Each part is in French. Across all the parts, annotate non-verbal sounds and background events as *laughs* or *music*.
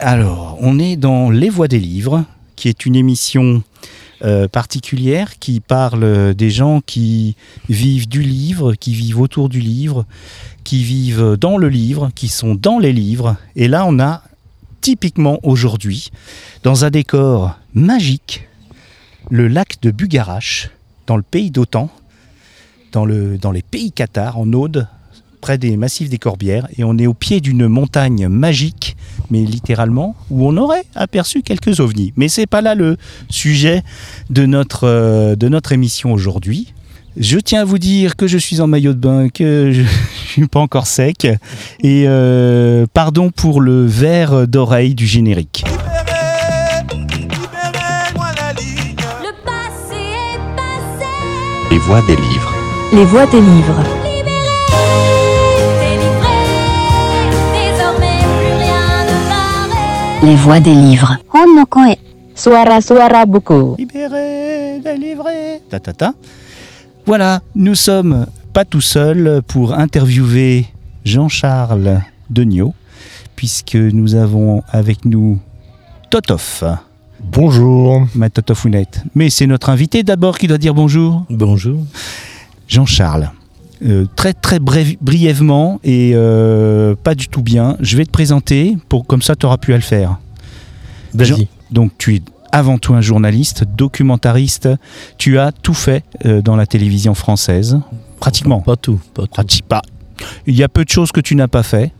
Alors, on est dans Les Voix des Livres, qui est une émission euh, particulière qui parle des gens qui vivent du livre, qui vivent autour du livre, qui vivent dans le livre, qui sont dans les livres. Et là, on a typiquement aujourd'hui, dans un décor magique, le lac de Bugarache, dans le pays d'Otan, dans, dans les pays Qatar, en Aude, près des massifs des Corbières. Et on est au pied d'une montagne magique mais littéralement, où on aurait aperçu quelques ovnis. Mais c'est pas là le sujet de notre, euh, de notre émission aujourd'hui. Je tiens à vous dire que je suis en maillot de bain, que je, *laughs* ne suis pas encore sec, et euh, pardon pour le verre d'oreille du générique. Les voix des livres. Les voix des livres. Les voix des livres. Suara suara buku. Libéré, délivré. Ta, ta, ta. Voilà, nous sommes pas tout seuls pour interviewer Jean-Charles Degnaud, puisque nous avons avec nous Totof. Bonjour. Ma Totofounette. Mais c'est notre invité d'abord qui doit dire bonjour. Bonjour. Jean-Charles. Euh, très très brièvement et euh, pas du tout bien, je vais te présenter pour comme ça tu auras pu à le faire. Vas-y. Donc tu es avant tout un journaliste, documentariste. Tu as tout fait euh, dans la télévision française, pratiquement. Pas tout, pas tout. pas. Il y a peu de choses que tu n'as pas fait.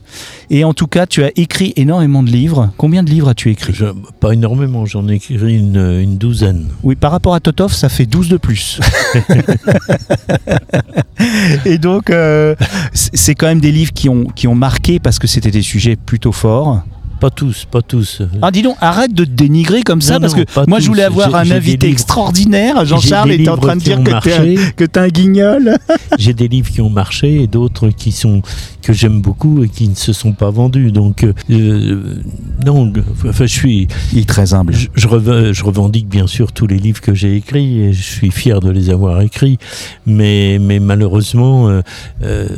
Et en tout cas, tu as écrit énormément de livres. Combien de livres as-tu écrit? Pas énormément, j'en ai écrit une, douzaine. Oui, par rapport à Totov, ça fait 12 de plus. *laughs* et donc, euh, c'est quand même des livres qui ont, qui ont marqué parce que c'était des sujets plutôt forts. Pas tous, pas tous. Ah, dis donc, arrête de te dénigrer comme ça, parce que moi, je voulais avoir un invité extraordinaire. Jean-Charles était en train de dire que tu es un guignol. *laughs* j'ai des livres qui ont marché et d'autres qui sont que j'aime beaucoup et qui ne se sont pas vendus. Donc, euh, euh, non, enfin, je suis. Il est très humble. Je, je, revendique bien sûr tous les livres que j'ai écrits et je suis fier de les avoir écrits. Mais, mais malheureusement, euh,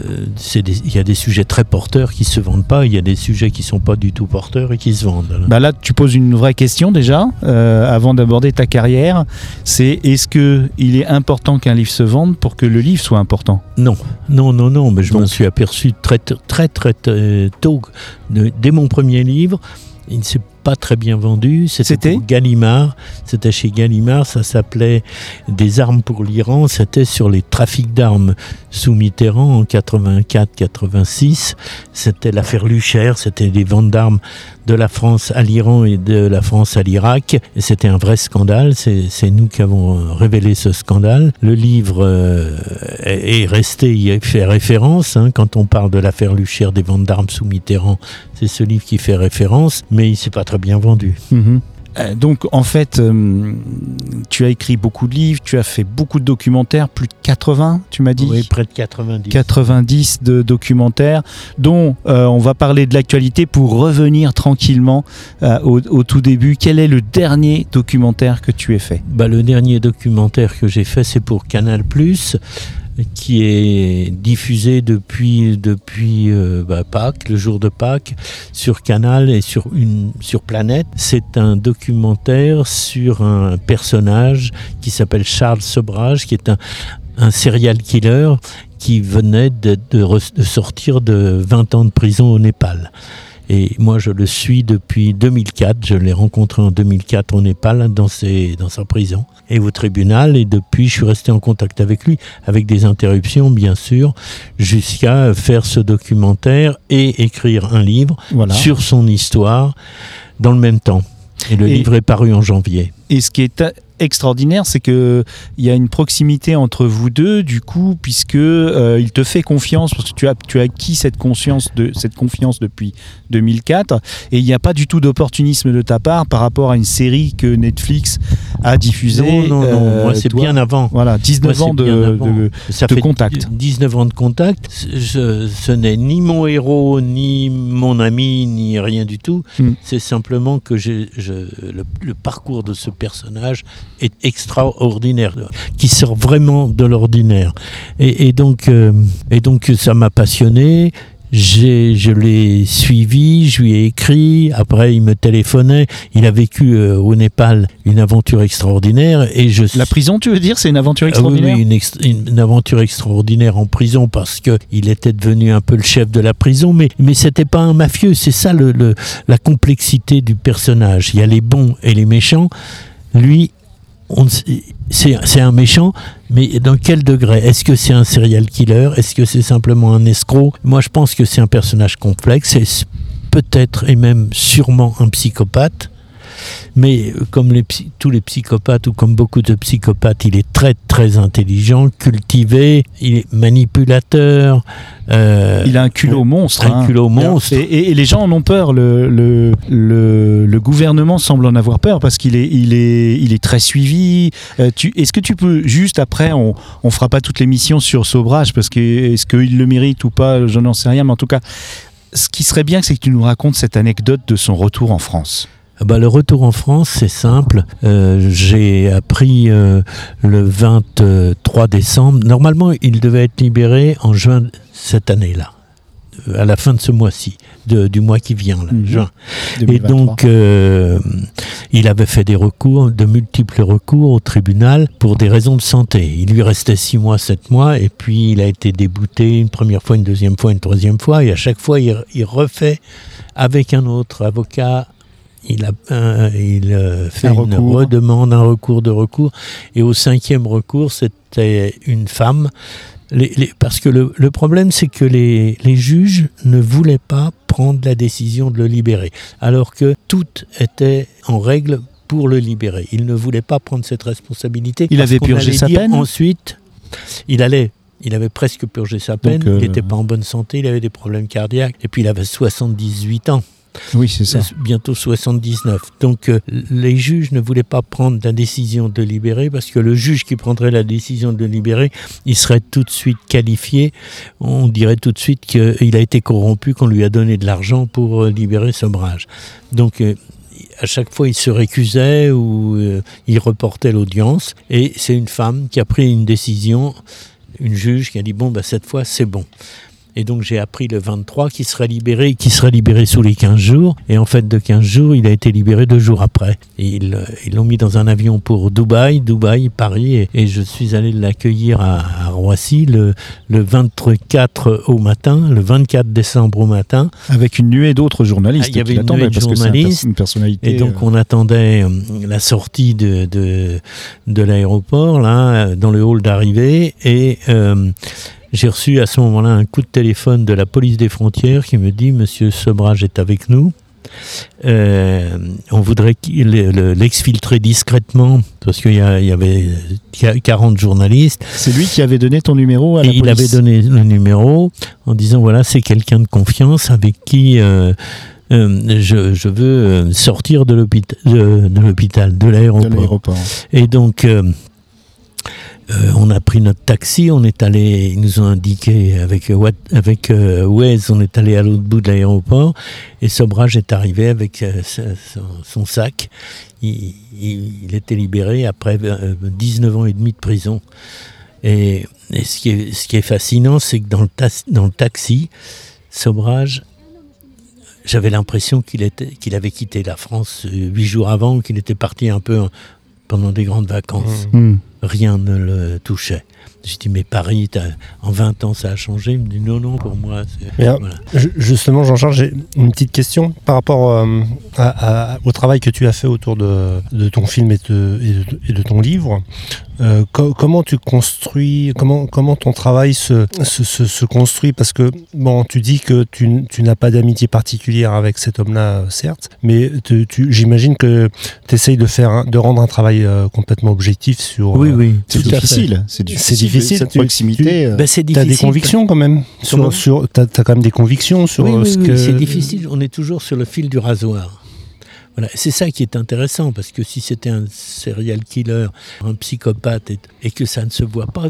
il y a des sujets très porteurs qui se vendent pas. Il y a des sujets qui sont pas du tout porteurs et qui se vendent. Bah là, tu poses une vraie question déjà, euh, avant d'aborder ta carrière. C'est est-ce que il est important qu'un livre se vende pour que le livre soit important? Non, non, non, non. Mais je m'en suis aperçu très, très, très, très tôt, dès mon premier livre. Il ne s'est pas très bien vendu. C'était Gallimard. C'était chez Gallimard. Ça s'appelait Des armes pour l'Iran. C'était sur les trafics d'armes sous Mitterrand en 84-86. C'était l'affaire Lucher. C'était des ventes d'armes de la France à l'Iran et de la France à l'Irak. Et c'était un vrai scandale. C'est nous qui avons révélé ce scandale. Le livre euh, est resté, il fait référence. Hein, quand on parle de l'affaire Lucher des ventes d'armes sous Mitterrand, c'est ce livre qui fait référence. Mais il s'est pas très bien vendu. Mhm. Euh, donc en fait, euh, tu as écrit beaucoup de livres, tu as fait beaucoup de documentaires, plus de 80, tu m'as dit Oui, près de 90. 90 de documentaires, dont euh, on va parler de l'actualité pour revenir tranquillement au, au, tout début. Quel est le dernier documentaire que tu aies fait? Bah, Le dernier documentaire que j'ai fait, c'est pour Canal ⁇ qui est diffusé depuis, depuis euh, bah, Pâques, le jour de Pâques, sur Canal et sur, une, sur Planète. C'est un documentaire sur un personnage qui s'appelle Charles Sobrage, qui est un, un serial killer qui venait de, de, sortir de 20 ans de prison au Népal. Et moi, je le suis depuis 2004. Je l'ai rencontré en 2004 au Népal, dans, ses, dans sa prison et au tribunal. Et depuis, je suis resté en contact avec lui, avec des interruptions, bien sûr, jusqu'à faire ce documentaire et écrire un livre sur son histoire dans le même temps. Et le livre est paru en janvier. Et ce qui est extraordinaire, c'est que il y a une proximité entre vous deux, du coup, puisque euh, il te fait confiance, parce que tu as, tu as acquis cette conscience de cette confiance depuis 2004, et il n'y a pas du tout d'opportunisme de ta part par rapport à une série que Netflix a diffusée. Non, non, non. Euh, moi c'est bien avant. Voilà, 19 ans de, de, Ça fait contact. 19 ans de contact. ce n'est ni mon héros, ni mon ami, ni rien du tout. Hmm. C'est simplement que je, le, le parcours de ce personnage est extraordinaire, qui sort vraiment de l'ordinaire. Et, donc, euh, et donc ça m'a passionné. j'ai, je l'ai suivi, je lui ai écrit, après il me téléphonait, il a vécu euh, au Népal une aventure extraordinaire et je La prison, tu veux dire, c'est une aventure Ah oui, extraordinaire oui, une, ex- une aventure extraordinaire en prison parce que il était devenu un peu le chef de la prison, mais mais c'était pas un mafieux. C'est ça le, le- la complexité du personnage. Il y a les bons et les méchants. Lui, c'est un méchant, mais dans quel degré? Est-ce que c'est un serial killer? Est-ce que c'est simplement un escroc? Moi, je pense que c'est un personnage complexe. C'est peut-être et même sûrement un psychopathe. Mais euh, comme les tous les psychopathes ou comme beaucoup de psychopathes, il est très très intelligent, cultivé, il est manipulateur. euh, Il a un culot monstre. un hein. culot monstre. Et, et- et les gens en ont peur. Le, le, le, le gouvernement semble en avoir peur parce qu'il est, il est, il est très suivi. Euh, est-ce que tu peux juste après, on, on fera pas toute l'émission sur Sobrage parce que est-ce qu'il le mérite ou pas, je n'en sais rien. Mais en tout cas, ce qui serait bien, c'est que tu nous racontes cette anecdote de son retour en France. Ah bah, le retour en France, c'est simple. Euh, J'ai appris euh, le 23 décembre. Normalement, il devait être libéré en juin cette année-là, à la fin de ce mois-ci, du mois qui vient, là, Mhm. juin. Et 2023. donc, euh, il avait fait des recours, de multiples recours au tribunal pour des raisons de santé. Il lui restait six mois, sept mois, et puis il a été débouté une première fois, une deuxième fois, une troisième fois, et à chaque fois, il, il refait avec un autre avocat. Il, a, un- il euh, fait Un une recours. redemande, un recours de recours. Et au cinquième recours, c'était une femme. Les- les- parce que le, le problème, c'est que les, les juges ne voulaient pas prendre la décision de le libérer, alors que tout était en règle pour le libérer. Il ne voulait pas prendre cette responsabilité. Il avait purgé sa peine Ensuite, il allait. Il avait presque purgé sa peine, euh, il n'était pas en bonne santé, il avait des problèmes cardiaques, et puis il avait 78 ans Oui, c'est ça. bientôt 79. Donc euh, les juges ne voulaient pas prendre la décision de libérer parce que le juge qui prendrait la décision de libérer, il serait tout de suite qualifié. On dirait tout de suite qu'il a été corrompu, qu'on lui a donné de l'argent pour euh, libérer Sobrage. Donc euh, à chaque fois, il se récusait ou euh, il reportait l'audience. Et c'est une femme qui a pris une décision, une juge qui a dit bon, bah, cette fois, c'est bon. Et donc j'ai appris le 23 qu'il serait libéré, qu'il serait libéré sous les 15 jours. Et en fait, de 15 jours, il a été libéré deux jours après. Et ils euh, ils l'ont mis dans un avion pour Dubaï, Dubaï, Paris. Et, et je suis allé l'accueillir à, à Roissy le, le 24 au matin, le 24 décembre au matin. Avec une nuée d'autres journalistes Ah, il y avait qui une nuée de parce que journalistes. une personnalité. Et donc euh, on attendait euh, la sortie de, de, de l'aéroport, là, dans le hall d'arrivée. Et euh, j'ai reçu à ce moment-là un coup de téléphone de la police des frontières qui me dit Monsieur Sobrage est avec nous. Euh, on voudrait l'exfiltrer discrètement parce qu'il y, avait 40 journalistes c'est lui qui avait donné ton numéro à et la il avait police. donné le numéro en disant voilà, c'est quelqu'un de confiance avec qui euh, euh, je, je veux sortir de l'hôpital, de, l'aéroport. Et donc, euh, on a pris notre taxi, on est allé, ils nous ont indiqué avec, euh, avec euh, on est allé à l'autre bout de l'aéroport, et Sobrage est arrivé avec son, sac. Il, il- était libéré après euh, 19 ans et demi de prison. Et, ce, qui est, fascinant, c'est que dans le, taxi, Sobrage, j'avais l'impression qu'il avait quitté la France huit jours avant, qu'il était parti un peu hein, pendant des grandes vacances. Hmm. Rien ne le touchait. J'ai dit, mais Paris, en 20 ans, ça a changé. Il me dit, non, non, pour moi, euh, voilà. Justement, Jean-Charles, j'ai une petite question par rapport euh, à- à- au travail que tu as fait autour de, de ton film et de, et de- et de ton livre. Euh, co- comment tu construis, comment, comment ton travail se, se, se- se construit? Parce que, bon, tu dis que tu, tu n'as pas d'amitié particulière avec cet homme-là, euh, certes, mais tu- tu- j'imagine que tu essayes de, faire un- de rendre un travail euh, complètement objectif sur. Oui, euh, oui. C'est difficile. C'est C'est difficile. difficile, Cette tu- proximité. Ben, c'est Tu as difficile. des convictions quand même sur, sur, T'as as quand même des convictions sur Oui, oui, ce oui, que. c'est difficile. On est toujours sur le fil du rasoir. C'est ça qui est intéressant, parce que si c'était un serial killer, un psychopathe, et, que ça ne se voit pas,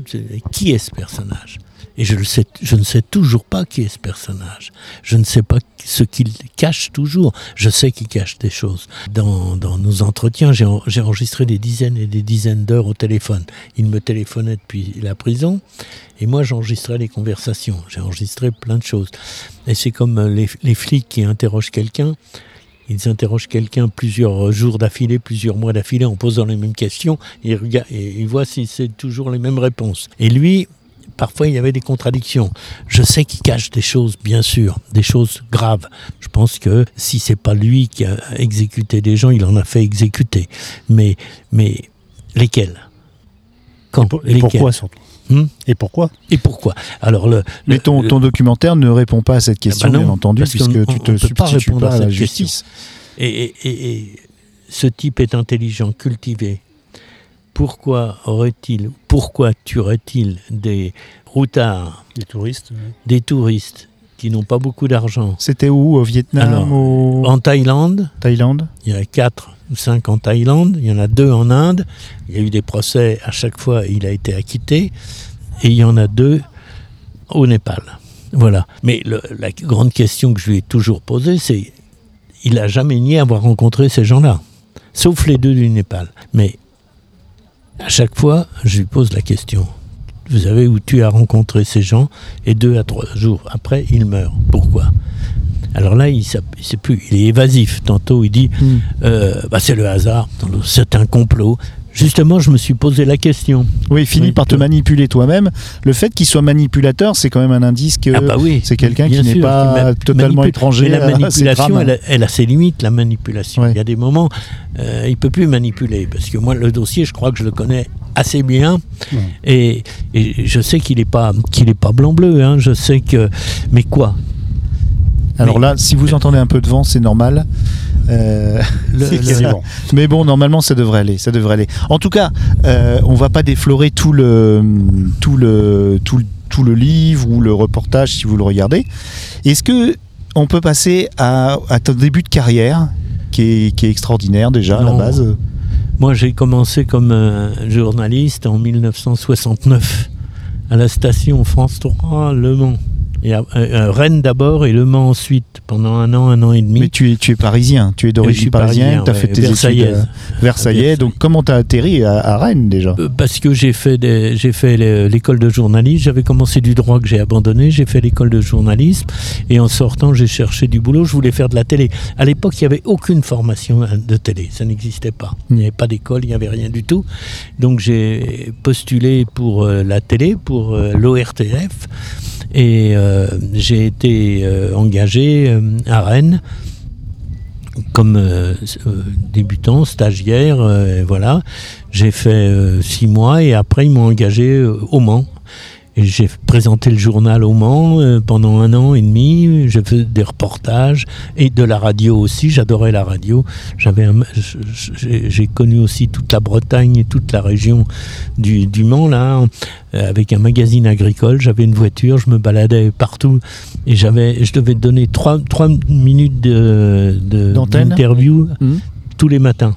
qui est ce personnage? Et je, le sais, je ne sais toujours pas qui est ce personnage. Je ne sais pas ce qu'il cache toujours. Je sais qu'il cache des choses. Dans, nos entretiens, j'ai en- j'ai enregistré des dizaines et des dizaines d'heures au téléphone. Il me téléphonait depuis la prison et moi j'enregistrais les conversations. J'ai enregistré plein de choses. Et c'est comme euh, les flics qui interrogent quelqu'un. Ils interrogent quelqu'un plusieurs jours d'affilée, plusieurs mois d'affilée, en posant les mêmes questions, et et ils voient si c'est toujours les mêmes réponses. Et lui, parfois il y avait des contradictions. Je sais qu'il cache des choses, bien sûr, des choses graves. Je pense que si c'est pas lui qui a exécuté des gens, il en a fait exécuter. Mais, mais lesquels? Quand Pour- Et pourquoi surtout Hmm Et pourquoi Et pourquoi Alors le, Mais ton, le- ton documentaire ne répond pas à cette question, bah non, bien entendu, puisque on- tu te pas substitues répondre pas à à la question. justice. Et, et- et- et ce type est intelligent, cultivé. Pourquoi aurait-il, pourquoi tuerait-il des routards, Les touristes des touristes qui n'ont pas beaucoup d'argent C'était où Au Vietnam Alors, Au En Thaïlande, Thaïlande il y en a quatre ou cinq en Thaïlande, il y en a deux en Inde. Il y a eu des procès, à chaque fois il a été acquitté. Et il y en a deux au Népal. Voilà. Mais le- la grande question que je lui ai toujours posée, c'est il n'a jamais nié avoir rencontré ces gens-là, sauf les deux du Népal. Mais à chaque fois, je lui pose la question. Vous savez où tu as rencontré ces gens et deux à trois jours après, il meurt. Pourquoi? Alors là, plus. Il est évasif. Tantôt, il dit Hmm. euh, bah, c'est le hasard, c'est un complot. Justement, je me suis posé la question. Oui, finit Oui, par te manipuler toi-même. Le fait qu'il soit manipulateur, c'est quand même un indice que ah bah oui, c'est quelqu'un qui n'est pas qui totalement étranger Mais la à ces manipulation, elle a, elle a ses limites, la manipulation. Ouais. Il y a des moments, euh, il peut plus manipuler parce que moi, le dossier, je crois que je le connais assez bien Ouais. et, et je sais qu'il n'est pas qu'il est pas blanc bleu. Hein, je sais que, mais quoi? Alors là, si vous entendez un peu de vent, c'est normal. Euh, *laughs* le- le-. *laughs* Mais bon, normalement, ça devrait aller. Ça devrait aller. En tout cas, euh, on va pas déflorer tout le, tout le, tout le, tout le livre ou le reportage si vous le regardez. Est-ce que on peut passer à, à ton début de carrière, qui est, qui est extraordinaire déjà à la base? Moi, j'ai commencé comme euh, journaliste en 1969 à la station France 3 Le Mans. Et à- euh, Rennes d'abord et Le Mans ensuite, pendant un an, un an et demi. Mais tu es, tu es parisien, tu es d'origine parisienne, parisien, tu as ouais, fait tes Versaillaise. études à Versailles. Versailles. Donc comment tu as atterri à, à Rennes déjà? Euh, Parce que j'ai fait, des- j'ai fait le- l'école de journalisme, j'avais commencé du droit que j'ai abandonné, j'ai fait l'école de journalisme et en sortant j'ai cherché du boulot, je voulais faire de la télé. À l'époque il n'y avait aucune formation de télé, ça n'existait pas. Il n'y avait pas d'école, il n'y avait rien du tout. Donc j'ai postulé pour euh, la télé, pour euh, l'ORTF et euh, j'ai été euh, engagé euh, à Rennes comme débutant, stagiaire, voilà. J'ai fait six mois et après ils m'ont engagé au Mans. J'ai présenté le journal au Mans euh, pendant un an et demi. J'ai fait des reportages et de la radio aussi. J'adorais la radio. J'avais, j'ai connu aussi toute la Bretagne et toute la région du, du Mans là, euh, avec un magazine agricole. J'avais une voiture, je me baladais partout et j'avais, je devais donner trois, trois minutes de, de- D'antenne d'interview Hmm tous les matins.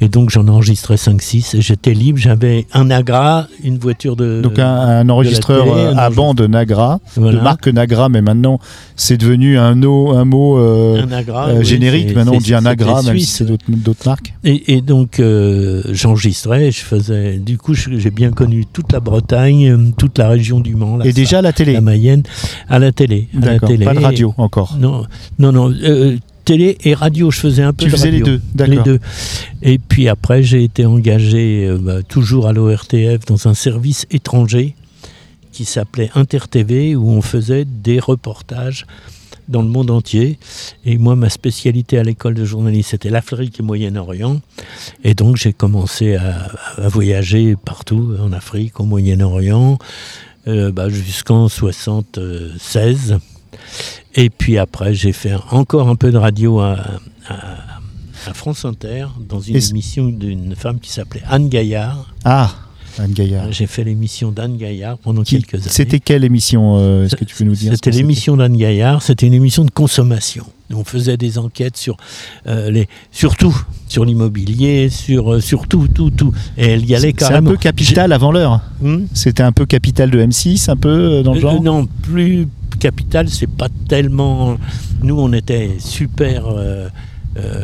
Et donc j'en enregistrais 5-6 et j'étais libre, j'avais un Agra, une voiture de... Donc un, un enregistreur télé, euh, un à bande Nagra, Voilà. de marque Nagra, mais maintenant c'est devenu un, no- un mot euh, un Agra, euh, générique. Maintenant on dit un Nagra, même si c'est d'autres marques. Et, et donc euh, j'enregistrais, je faisais... Du coup j'ai bien connu toute la Bretagne, euh, toute la région du Mans, la, Et déjà la télé. la Mayenne, à la télé. à la D'accord, télé. pas de radio encore. Non, non, non. Télé et radio, je faisais un peu Tu de faisais les deux, d'accord. Les deux. Et puis après, j'ai été engagé euh, bah, toujours à l'ORTF dans un service étranger qui s'appelait InterTV où on faisait des reportages dans le monde entier. Et moi, ma spécialité à l'école de journalisme, c'était l'Afrique et Moyen-Orient. Et donc, j'ai commencé à, à voyager partout, en Afrique, au Moyen-Orient, euh, bah, jusqu'en 76. Et puis après, j'ai fait encore un peu de radio à, à- à France Inter, dans une émission d'une femme qui s'appelait Anne Gaillard. Ah, Anne Gaillard. J'ai fait l'émission d'Anne Gaillard pendant Qui- quelques années. C'était quelle émission euh, Est-ce que tu peux nous dire C'était l'émission d'Anne Gaillard, c'était une émission de consommation. On faisait des enquêtes sur euh, les, sur tout, sur l'immobilier, sur, euh, sur tout, tout, tout. Et elle y allait C'est un carrément. peu capital avant l'heure. Hmm C'était un peu capital de M6, un peu euh, dans le genre. non, plus capital, c'est pas tellement. Nous, on était super euh, euh,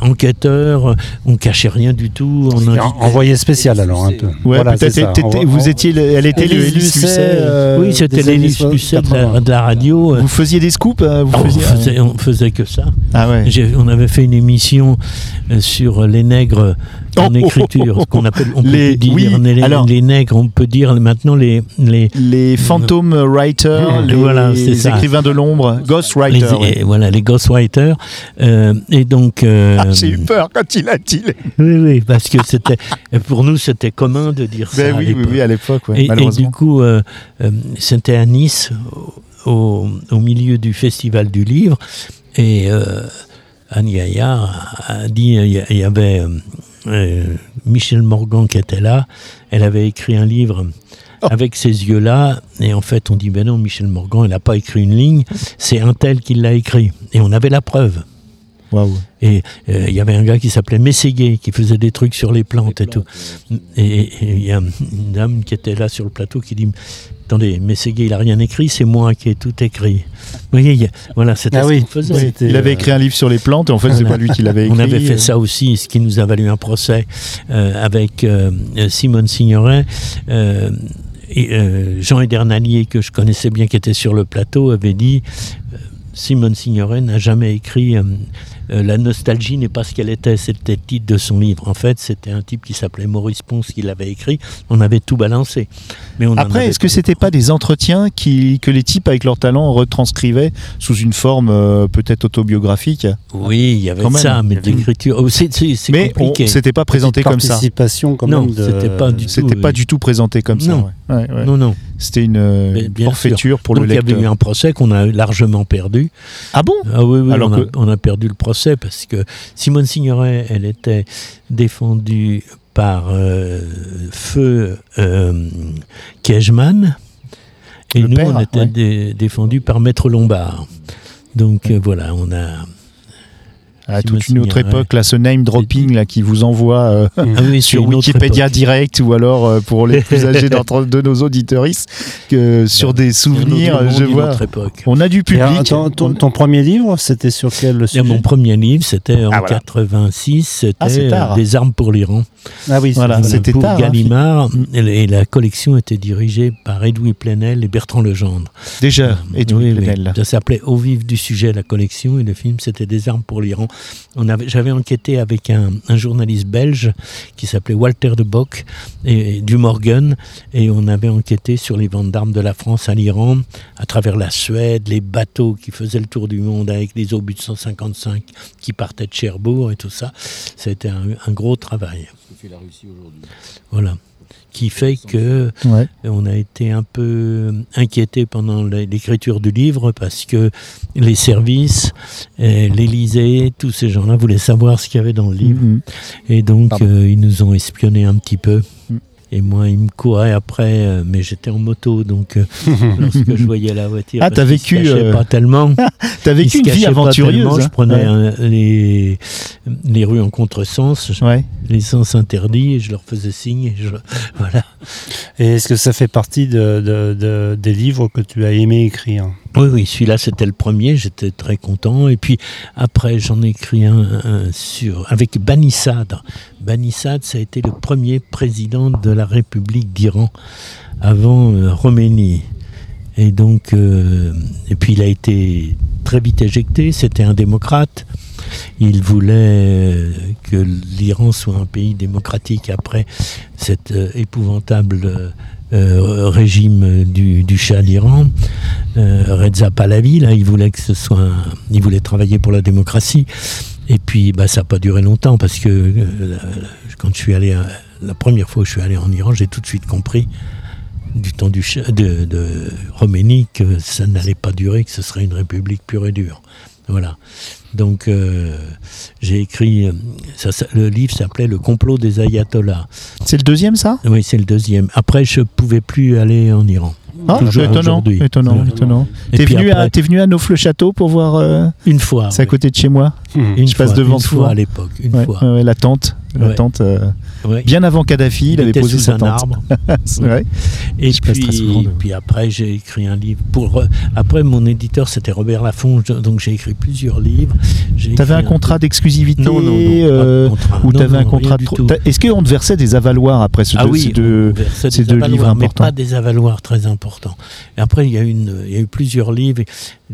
enquêteurs, on cachait rien du tout. On Envoyé spécial alors un peu. Ouais, Voilà, peut-être. ça. Vous étiez, le- elle était Élise Lucet, euh, oui, c'était l'Élise Lucet de la, 80. de la radio. Vous faisiez des scoops euh, vous Ah, on, faisait, on faisait que ça. Ah ouais. On avait fait une émission euh, sur les nègres en Oh, écriture, oh, *laughs* ce qu'on appelle, on Les- peut dire oui, les, alors- les nègres, on peut dire maintenant les, les, Les phantom writers, Mmh, les voilà, ça. écrivains de l'ombre, ghost les- writers. ouais. et voilà, les ghostwriters. Euh, et donc, euh, Ah, j'ai eu peur quand il a dit. les- oui, oui, parce que c'était, pour nous, c'était commun de dire ça. Ben à oui, oui, l'époque. oui, à l'époque, ouais, et, du coup, euh, euh, c'était à Nice, au, au milieu du festival du livre, et euh, Anne Gaillard a dit, il y, avait euh, euh, Michel Morgan qui était là, elle avait écrit un livre Oh. avec ces yeux-là, et en fait on dit, ben non, Michel Morgan, elle n'a pas écrit une ligne, c'est un tel qui l'a écrit, et on avait la preuve. Waouh. Et euh, il y avait un gars qui s'appelait Mességuet, qui faisait des trucs sur les plantes et tout. Et et il y a une dame qui était là sur le plateau qui dit Attendez, Mességuet, il a rien écrit, c'est moi qui ai tout écrit. Vous voyez, voilà, c'était Ah ce oui, qu'on faisait. oui. Il avait euh, écrit un livre sur les plantes et en fait, c'est pas lui qui l'avait écrit. On avait fait ça aussi, ce qui nous a valu un procès euh, avec euh, Simone Signoret. euh, et, euh, Jean Edernalier, que je connaissais bien, qui était sur le plateau, avait dit euh, Simone Signoret n'a jamais écrit euh, euh, La nostalgie n'est pas ce qu'elle était, c'était le titre de son livre. En fait, c'était un type qui s'appelait Maurice Ponce qui l'avait écrit. On avait tout balancé. Mais on Après, est-ce que c'était pas des entretiens qui, que les types avec leur talent retranscrivaient sous une forme euh, peut-être autobiographique? Oui, il y avait Quand même. ça, mais une- l'écriture. oh, c'est c'est- c'est Mais c'était pas présenté comme ça. Participation quand Non, même. de- c'était pas du tout. C'était pas du tout présenté comme ça. Non. ouais. Ouais, ouais. Non, non. C'était une euh, bien forfaiture pour Donc le il y avait eu lecteur. un procès qu'on a largement perdu. Ah bon? Ah oui, oui, Alors on, a, que- on a perdu le procès parce que Simone Signoret, elle était défendue par euh, Feu euh, Kejman et Le nous, père, on était ouais. dé- défendus par Maître Lombard. Donc euh, voilà, on a. À Simone toute une autre époque, là, ce name dropping là qui vous envoie euh, Ah oui, sur Wikipédia direct ou alors euh, pour les *laughs* plus âgés d'entre de nos auditeuristes que sur des un autre souvenirs, monde, je une vois. autre époque. On a du public. euh, ton, ton- ton premier livre, c'était sur quel Et sujet mon premier livre, c'était en Ah, voilà. 86, Ah, c'est c'était euh, Des armes pour l'Iran. Ah oui, Voilà, c'était pour tard, hein, Gallimard, et la- et la collection était dirigée par Edoui Plenel et Bertrand Legendre. Déjà, Edoui Oui, oui. Plenel. Ça s'appelait Au vif du sujet, la collection, et le film, c'était Des armes pour l'Iran. On avait, j'avais enquêté avec un, un journaliste belge qui s'appelait Walter de Bock, et, et du Morgan, et on avait enquêté sur les ventes d'armes de la France à l'Iran, à travers la Suède, les bateaux qui faisaient le tour du monde avec les obus de 155 qui partaient de Cherbourg et tout ça. C'était un, un gros travail. Voilà. Qui fait que Ouais. on a été un peu inquiété pendant l'é- l'écriture du livre parce que les services, euh, l'Élysée, tous ces gens-là voulaient savoir ce qu'il y avait dans le livre. Mhm. Et donc, euh, ils nous ont espionnés un petit peu. Mm. Et moi, ils me couraient après, euh, mais j'étais en moto, donc euh, *laughs* lorsque je voyais la voiture, Ah, t'as se vécu, euh, pas tellement. *laughs* T'as vécu une vie aventureuse. Je hein. prenais Ouais. les, les rues en contresens, Ouais. les sens interdits, et je leur faisais signe. Et je, *laughs* voilà. Et est-ce que ça fait partie de, de- de- des livres que tu as aimé écrire? Oui, oui, celui-là c'était le premier, j'étais très content. Et puis après, j'en ai écrit un, sur, avec Banissad. Banissad, ça a été le premier président de la République d'Iran avant euh, Khomeini. Et donc, euh, et puis il a été très vite éjecté. C'était un démocrate. Il voulait euh, que l'Iran soit un pays démocratique après cet euh, épouvantable euh, régime du, du Shah d'Iran. Reza Pahlavi, là, il voulait que ce soit, il voulait travailler pour la démocratie. Et puis, bah, ça n'a pas duré longtemps parce que quand je suis allé, la première fois que je suis allé en Iran, j'ai tout de suite compris du temps du de, de Khomeini que ça n'allait pas durer, que ce serait une république pure et dure. Voilà. Donc, euh, j'ai écrit. Ça, ça- le livre s'appelait Le complot des ayatollahs. C'est le deuxième, ça? Oui, c'est le deuxième. Après, je pouvais plus aller en Iran. Ah, toujours étonnant, étonnant. Et T'es venu, à, t'es venu à Neuf-le-Château pour voir euh, Une fois. C'est à oui. côté de chez moi. Mhm. Une je passe fois, devant une fois à l'époque, une Ouais, fois. ouais, ouais, la tente. La tente euh, Ouais. bien avant Kadhafi, il, avait était posé sous un arbre. *laughs* Vrai. Et Je puis, souvent puis après, j'ai écrit un livre. Pour, euh, après, mon éditeur, c'était Robert Laffont, je- donc j'ai écrit plusieurs livres. T'avais un écrit contrat d'exclusivité Non, non, non, euh, ou t'avais un contrat de Est-ce qu'on te versait des avaloirs après ce Ah deux, oui, ces deux- ces avaloirs, livres mais importants pas des avaloirs très importants. Et après, il y a, une, il y a eu plusieurs livres,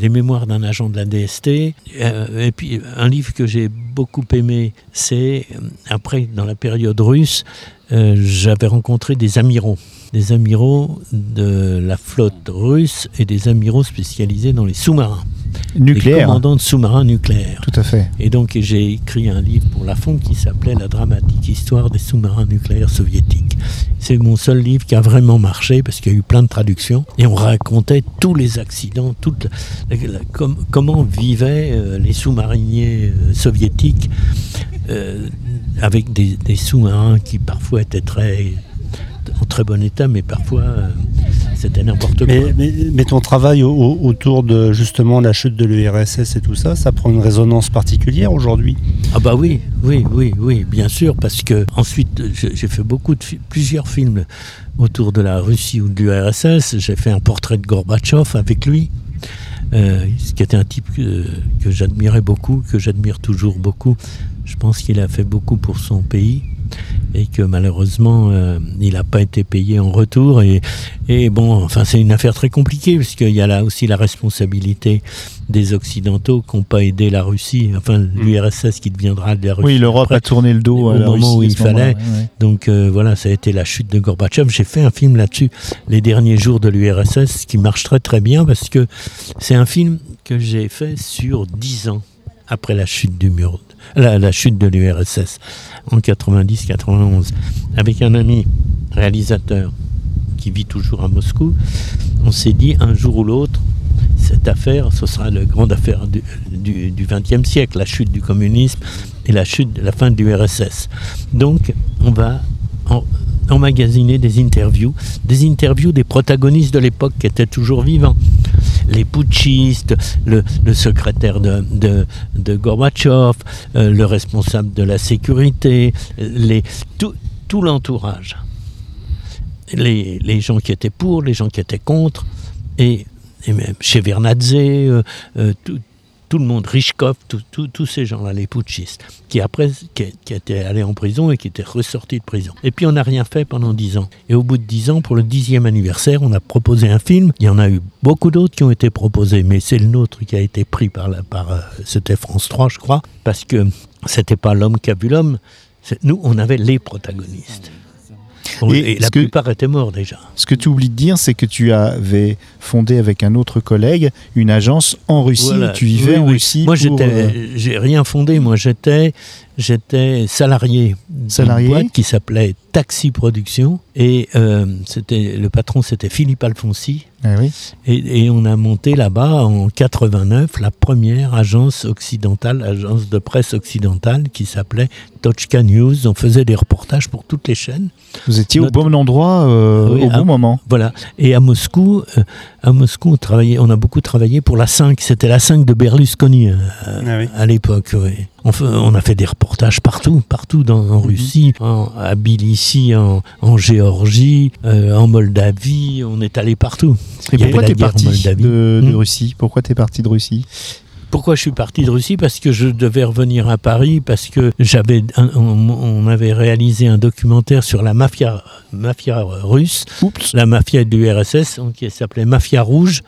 les mémoires d'un agent de la DST, euh, et puis un livre que j'ai beaucoup aimé, c'est euh, après, dans la période russe, euh, j'avais rencontré des amiraux, des amiraux de la flotte russe et des amiraux spécialisés dans les sous-marins, des nucléaires. commandants de sous-marins nucléaires. Tout à fait. Et donc j'ai écrit un livre pour la FON qui s'appelait La dramatique histoire des sous-marins nucléaires soviétiques. C'est mon seul livre qui a vraiment marché parce qu'il y a eu plein de traductions et on racontait tous les accidents, toute la- la- com- comment vivaient euh, les sous-mariniers euh, soviétiques euh, avec des, des sous-marins qui parfois étaient très en très bon état, mais parfois euh, c'était n'importe quoi. Mais, ton travail au- au- autour de justement la chute de l'URSS et tout ça, ça prend une résonance particulière aujourd'hui? Ah bah oui, oui, oui, oui, bien sûr, parce que ensuite j'ai fait beaucoup de plusieurs films autour de la Russie ou de l'URSS. J'ai fait un portrait de Gorbatchev avec lui, euh, qui était un type que, que j'admirais beaucoup, que j'admire toujours beaucoup. Je pense qu'il a fait beaucoup pour son pays et que malheureusement euh, il n'a pas été payé en retour et, et bon enfin c'est une affaire très compliquée parce qu'il y a là aussi la responsabilité des occidentaux qui n'ont pas aidé la Russie enfin l'URSS qui deviendra de la Russie Oui, l'Europe a tourné le dos au à la moment où Russie à il fallait. ouais, ouais. donc euh, voilà, ça a été la chute de Gorbatchev. J'ai fait un film là-dessus, Les derniers jours de l'URSS, qui marche très très bien parce que c'est un film que j'ai fait sur dix ans après la chute du mur, la, chute de l'URSS en 90-91, avec un ami réalisateur qui vit toujours à Moscou. On s'est dit un jour ou l'autre, cette affaire, ce sera la grande affaire du, 20e siècle, la chute du communisme et la chute, la fin de l'URSS. Donc, on va en- emmagasiner des interviews, des interviews des protagonistes de l'époque qui étaient toujours vivants. Les putschistes, le, secrétaire de, de, Gorbatchev, euh, le responsable de la sécurité, tout, l'entourage. Les, gens qui étaient pour, les gens qui étaient contre, et, et même chez Vernadze, euh, euh, tout, tout le monde, Richkov, tous ces gens-là, les putschistes, qui après qui, étaient allés en prison et qui étaient ressortis de prison. Et puis on n'a rien fait pendant dix ans. Et au bout de dix ans, pour le dixième anniversaire, on a proposé un film. Il y en a eu beaucoup d'autres qui ont été proposés, mais c'est le nôtre qui a été pris par, euh, c'était France 3, je crois, parce que c'était pas l'homme qui a vu l'homme. Nous, on avait les protagonistes. Et et la que- plupart étaient morts déjà. Ce que tu oublies de dire, c'est que tu avais fondé avec un autre collègue une agence en Russie. Voilà. Tu vivais Oui, en oui. Russie. Moi, j'étais, euh, j'ai rien fondé. Moi, j'étais, j'étais salarié. d'une Salarié boîte qui s'appelait Taxi Production et euh, c'était le patron, c'était Philippe Alfonsi. Ah oui. Et, et on a monté là-bas en 89 la première agence occidentale, agence de presse occidentale qui s'appelait Tochka News. On faisait des reportages pour toutes les chaînes. Vous étiez Notre- au bon endroit euh, Oui, au bon moment. Voilà. Et à Moscou, euh, à Moscou, on travaillait, on a beaucoup travaillé pour la 5. C'était la 5 de Berlusconi euh, Ah oui. à l'époque. oui. On, fait- on a fait des reportages partout, partout dans, Mhm. en Russie, en, à Tbilissi, en, en Géorgie, euh, en Moldavie. On est allé partout. Et avait pourquoi la tu es guerre en parti de, de Hmm. Russie? Pourquoi tu es parti de Russie? Pourquoi je suis parti de Russie? Parce que je devais revenir à Paris, parce que j'avais, on, avait réalisé un documentaire sur la mafia, mafia russe, Oups. la mafia de l'URSS, qui s'appelait Mafia Rouge.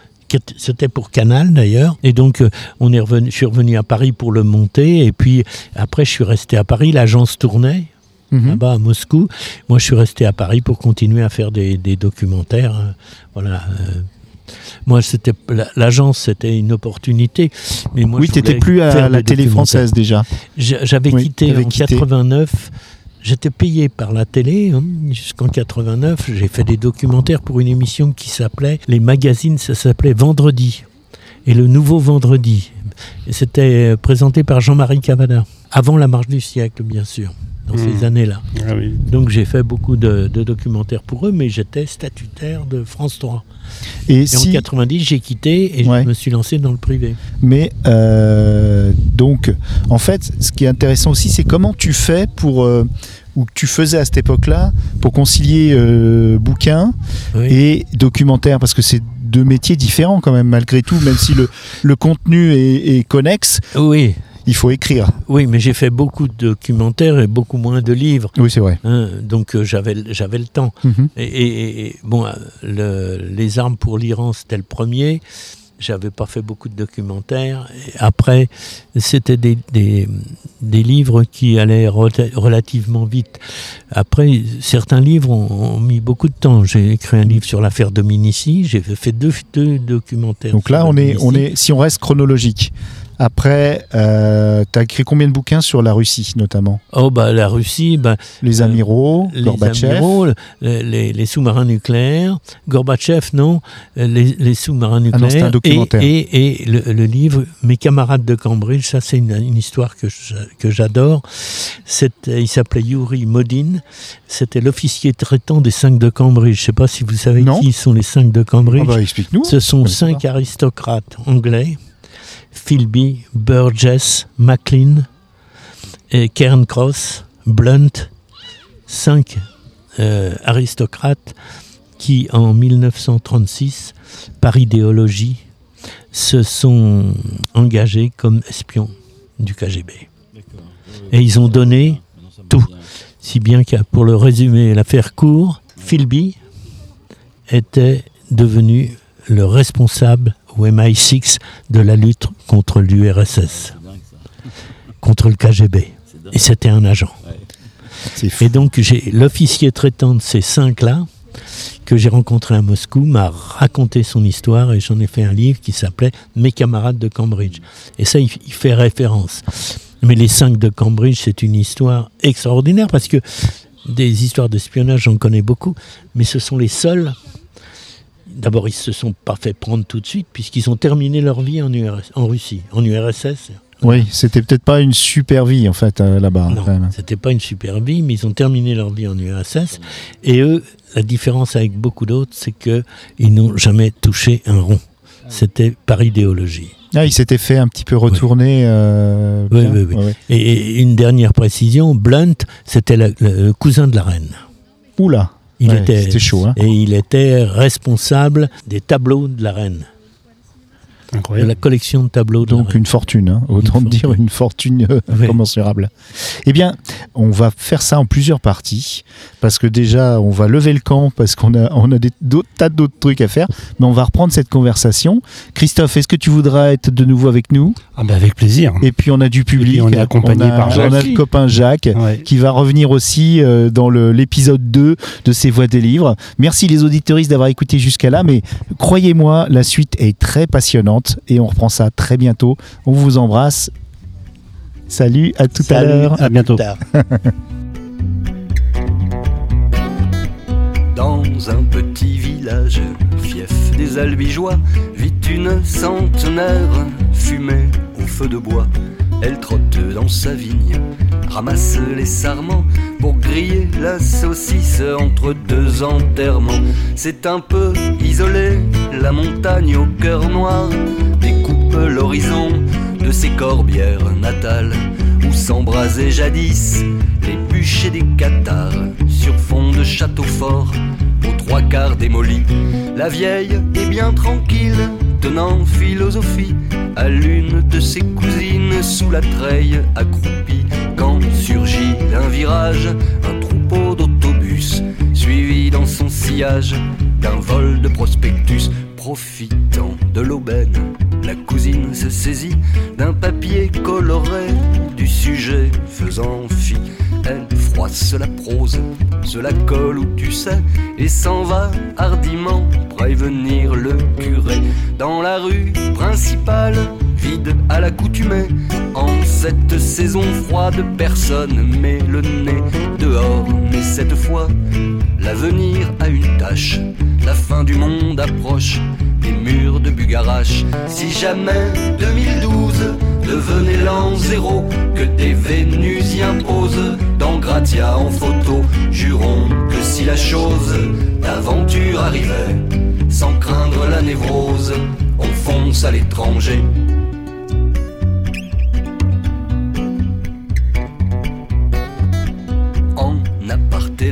C'était pour Canal d'ailleurs, et donc euh, on est revenu, je suis revenu à Paris pour le monter, et puis après je suis resté à Paris, l'agence tournait Mhm. là-bas à Moscou. Moi je suis resté à Paris pour continuer à faire des, des documentaires. hein. Voilà. Moi, c'était la- l'agence, c'était une opportunité, mais moi, oui, je tu n'étais voulais plus à la télé française déjà. J'a- J'avais Oui, quitté en quitté. 89. J'étais payé par la télé hein, jusqu'en 89. J'ai fait des documentaires pour une émission qui s'appelait les magazines. Ça s'appelait Vendredi et le Nouveau Vendredi. C'était euh, présenté par Jean-Marie Cavada avant la marche du siècle, bien sûr. Dans ces années-là. Ah oui. Donc j'ai fait beaucoup de, de documentaires pour eux, mais j'étais statutaire de France 3. Et Et si, en 90, j'ai quitté et Ouais. je me suis lancé dans le privé. mais euh, donc, en fait, ce qui est intéressant aussi, c'est comment tu fais pour euh, ou que tu faisais à cette époque-là pour concilier euh, bouquin Oui. et documentaire, parce que c'est deux métiers différents quand même malgré tout, même si le, le contenu est, est connexe, Oui, il faut écrire. oui, mais j'ai fait beaucoup de documentaires et beaucoup moins de livres. Oui, c'est vrai. hein. donc euh, j'avais j'avais le temps. Mhm. Et, et- et, bon, euh, le- les armes pour l'Iran, c'était le premier. J'avais pas fait beaucoup de documentaires. Et après, c'était des, des, des livres qui allaient rela- relativement vite. Après, certains livres ont, ont mis beaucoup de temps. J'ai écrit un livre sur l'affaire Dominici. J'ai fait deux, deux documentaires. Donc là, on est, on est, si on reste chronologique. Après, euh, tu as écrit combien de bouquins sur la Russie, notamment? Oh, bah, la Russie, bah, Les Euh, amiraux, les Gorbatchev. amiraux, les, les sous-marins nucléaires, Gorbatchev, non, euh, les, sous-marins Ah non, c'est un nucléaires, documentaire. et, et, et le, le livre Mes camarades de Cambridge, ça c'est une, une histoire que je- que j'adore. Il s'appelait Yuri Modin, c'était l'officier traitant des cinq de Cambridge. Je ne sais pas si vous savez Non. qui sont les cinq de Ah Cambridge. bah, explique-nous. Ce sont cinq aristocrates anglais Philby, Burgess, Maclean, et Cairncross, Blunt, cinq euh, aristocrates qui, en 1936, par idéologie, se sont engagés comme espions du KGB. Et ils ont donné tout. Si bien que, pour le résumer, l'affaire court, Philby était devenu le responsable au MI6 de la lutte contre l'URSS, contre le KGB. Et c'était un agent. Et donc, j'ai l'officier traitant de ces cinq-là, que j'ai rencontré à Moscou, m'a raconté son histoire et j'en ai fait un livre qui s'appelait Mes camarades de Cambridge. Et ça, il, il fait référence. Mais les cinq de Cambridge, c'est une histoire extraordinaire parce que des histoires d'espionnage, j'en connais beaucoup, mais ce sont les seuls. D'abord, ils se sont pas fait prendre tout de suite puisqu'ils ont terminé leur vie en, URS en Russie, en URSS. Oui, c'était peut-être pas une super vie en fait euh, là-bas. Non, même. c'était pas une super vie, mais ils ont terminé leur vie en URSS. Et eux, la différence avec beaucoup d'autres, c'est que ils n'ont jamais touché un rond. C'était par idéologie. Ah, il s'était fait un petit peu retourner. euh, Oui, oui, oui. Ouais. Et, et une dernière précision, Blunt, c'était le cousin de la reine. Oula. Il Ouais, était, chaud. Hein. Et il était responsable des tableaux de la reine, de la collection de tableaux Donc une fortune, hein, autant Une dire fortune. une fortune euh, *laughs* Oui. incommensurable. Eh bien, on va faire ça en plusieurs parties, parce que déjà, on va lever le camp, parce qu'on a, on a des tas d'autres trucs à faire, mais on va reprendre cette conversation. Christophe, est-ce que tu voudras être de nouveau avec nous? Ah bah avec plaisir. Et puis on a du public. on est accompagné On a- par On a Jacques. le copain Jacques. Ouais. qui va revenir aussi euh, dans l'épisode 2 de ces voix des livres. Merci les auditeuristes d'avoir écouté jusqu'à là, mais croyez-moi, la suite est très passionnante et on reprend ça très bientôt. On vous embrasse. Salut, à tout à l'heure. à bientôt. Tard. *laughs* Dans un petit village, fief des Albigeois, vit une centenaire, fumée au feu de bois. Elle trotte dans sa vigne, ramasse les sarments pour griller la saucisse entre deux enterrements. C'est un peu isolé, la montagne au cœur noir découpe l'horizon de ses corbières natales où s'embrasaient jadis les bûchers des cathares sur fond de château fort aux trois quarts démolis. La vieille est bien tranquille, tenant philosophie à l'une de ses cousines sous la treille accroupie. Surgit d'un virage un troupeau d'autobus, suivi dans son sillage d'un vol de prospectus, profitant de l'aubaine. La cousine se saisit d'un papier coloré, du sujet faisant fi. Elle froisse la prose, se la colle où tu sais, et s'en va hardiment prévenir le curé. Dans la rue principale, vide à l'accoutumée, en cette saison froide, personne met le nez dehors. Mais cette fois, l'avenir a une tâche, la fin du monde approche. Des murs de Bugarache. Si jamais 2012 devenait l'an zéro, que des Vénusiens posent dans gratia, en photo. Jurons que si la chose d'aventure arrivait, sans craindre la névrose, on fonce à l'étranger.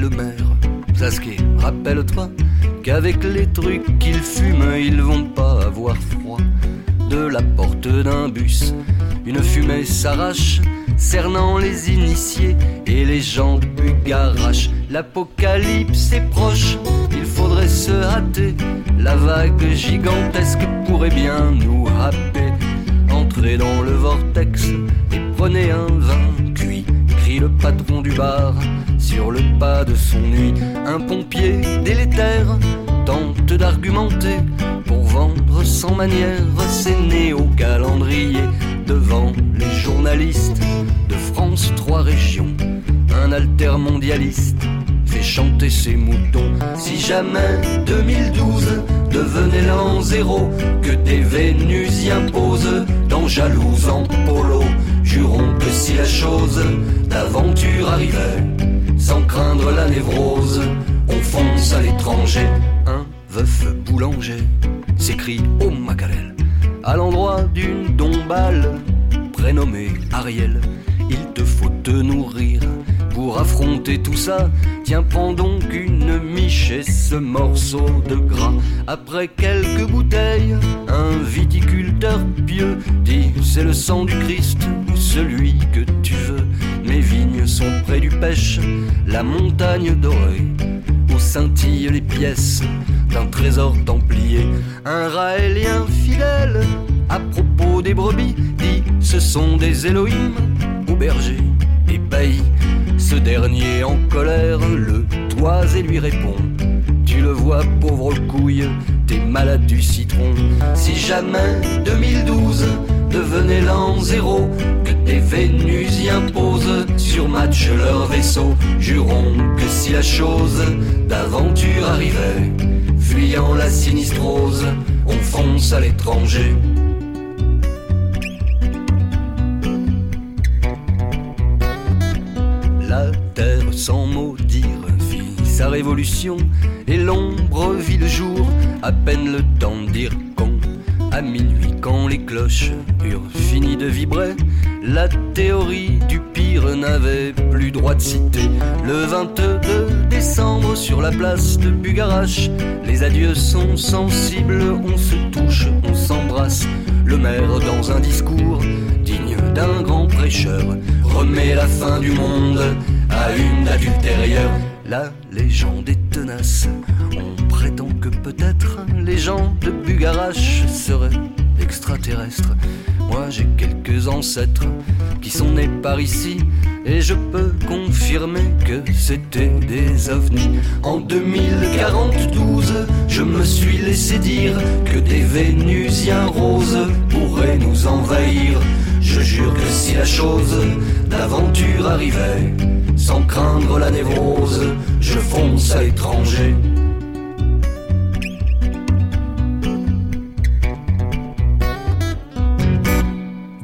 Le maire, Sasuke, rappelle-toi qu'avec les trucs qu'ils fument, ils vont pas avoir froid. De la porte d'un bus, une fumée s'arrache, cernant les initiés et les gens du garage. L'apocalypse est proche, il faudrait se hâter. La vague gigantesque pourrait bien nous happer. Entrez dans le vortex et prenez un vin le patron du bar sur le pas de son nuit. Un pompier délétère tente d'argumenter pour vendre sans manière ses néo-calendriers devant les journalistes de France trois régions. Un altermondialiste fait chanter ses moutons. Si jamais 2012 devenait l'an zéro, que des Vénusiens posent dans jalouse en polo, jurons que si la chose d'aventure arrivait, sans craindre la névrose, on fonce à l'étranger. Un veuf boulanger s'écrie au Macarel à l'endroit d'une dombale prénommée Ariel. Il te faut te nourrir pour affronter tout ça. Tiens, prends donc une miche ce morceau de gras. Après quelques bouteilles, un viticulteur pieux dit c'est le sang du Christ celui que tu près du pêche, la montagne dorée où scintillent les pièces d'un trésor templier. Un raélien fidèle, à propos des brebis, dit ce sont des Elohim au berger ébahi. Ce dernier en colère le toise et lui répond Tu le vois, pauvre couille, t'es malade du citron. Si jamais 2012 devenait l'an zéro, que des Vénusiens posent sur match leur vaisseau, jurons que si la chose d'aventure arrivait, fuyant la sinistrose, on fonce à l'étranger. La terre sans mot dire fit sa révolution et l'ombre vit le jour, à peine le temps de dire con. À minuit, quand les cloches eurent fini de vibrer, la théorie du pire n'avait plus droit de citer. Le 22 décembre, sur la place de Bugarache, les adieux sont sensibles, on se touche, on s'embrasse. Le maire, dans un discours digne d'un grand prêcheur, remet la fin du monde à une date ultérieure. La légende est tenace, on prétend que peut-être les gens de Bugarache seraient extraterrestres. Moi j'ai quelques ancêtres qui sont nés par ici et je peux confirmer que c'était des ovnis. En 2042, je me suis laissé dire que des Vénusiens roses pourraient nous envahir. Je jure que si la chose d'aventure arrivait, sans craindre la névrose, je fonce à l'étranger.